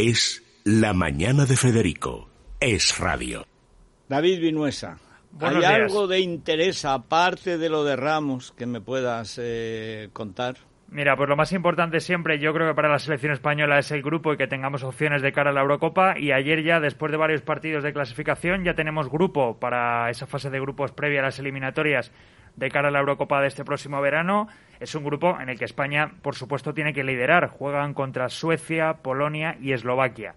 es La Mañana de Federico. Es radio. David Vinuesa, ¿hay algo de interés aparte de lo de Ramos que me puedas eh, contar? Mira, pues lo más importante siempre, yo creo que para la selección española es el grupo y que tengamos opciones de cara a la Eurocopa. Y ayer ya, después de varios partidos de clasificación, ya tenemos grupo para esa fase de grupos previa a las eliminatorias de cara a la Eurocopa de este próximo verano. Es un grupo en el que España, por supuesto, tiene que liderar. Juegan contra Suecia, Polonia y Eslovaquia.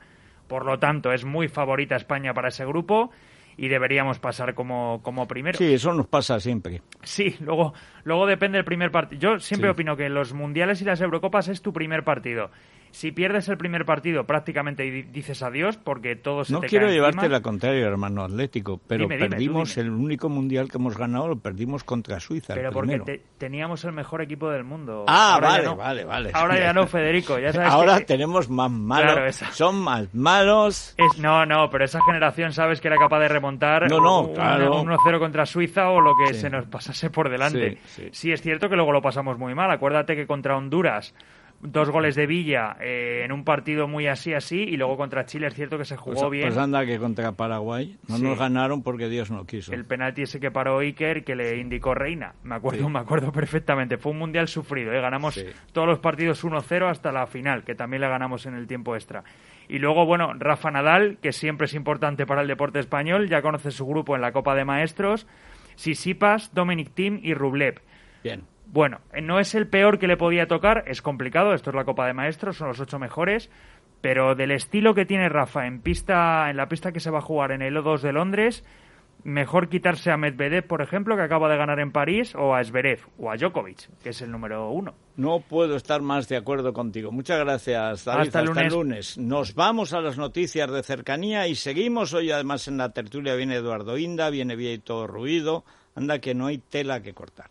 Por lo tanto, es muy favorita España para ese grupo y deberíamos pasar como, como primero. Sí, eso nos pasa siempre. Sí, luego, luego depende del primer partido. Yo siempre opino que los mundiales y las Eurocopas es tu primer partido. Si pierdes el primer partido, prácticamente dices adiós porque todo se no te quiero llevarte la contraria, hermano Atlético, pero perdimos el único mundial que hemos ganado, lo perdimos contra Suiza. Pero porque teníamos el mejor equipo del mundo. Ah, vale, vale, vale. Ahora ya no, Federico. Ya sabes Ahora tenemos más malos. son más malos. Es, no, no, pero esa generación sabes que era capaz de remontar no, no, un, claro. 1-0 contra Suiza o lo que se nos pasase por delante. sí, es cierto que luego lo pasamos muy mal. Acuérdate que contra Honduras dos goles de Villa eh, en un partido muy así, así, y luego contra Chile es cierto que se jugó pues, bien. Pues anda que contra Paraguay no nos ganaron porque Dios no quiso. El penalti ese que paró Iker que le indicó Reina, me acuerdo, me acuerdo perfectamente. Fue un mundial sufrido, ¿eh? ganamos todos los partidos 1-0 hasta la final, que también le ganamos en el tiempo extra. Y luego, bueno, Rafa Nadal, que siempre es importante para el deporte español, ya conoce su grupo en la Copa de Maestros, Sisipas, Dominic Thiem y Rublev. Bien. Bueno, no es el peor que le podía tocar, es complicado, esto es la Copa de Maestros, son los ocho mejores, pero del estilo que tiene Rafa en pista, en la pista que se va a jugar en el O2 de Londres, mejor quitarse a Medvedev, por ejemplo, que acaba de ganar en París, o a Zverev, o a Djokovic, que es el número uno. No puedo estar más de acuerdo contigo. Muchas gracias, David. Hasta, el lunes. Nos vamos a las noticias de cercanía y seguimos. Hoy, además, en la tertulia viene Eduardo Inda, viene todo Ruido. Anda que no hay tela que cortar.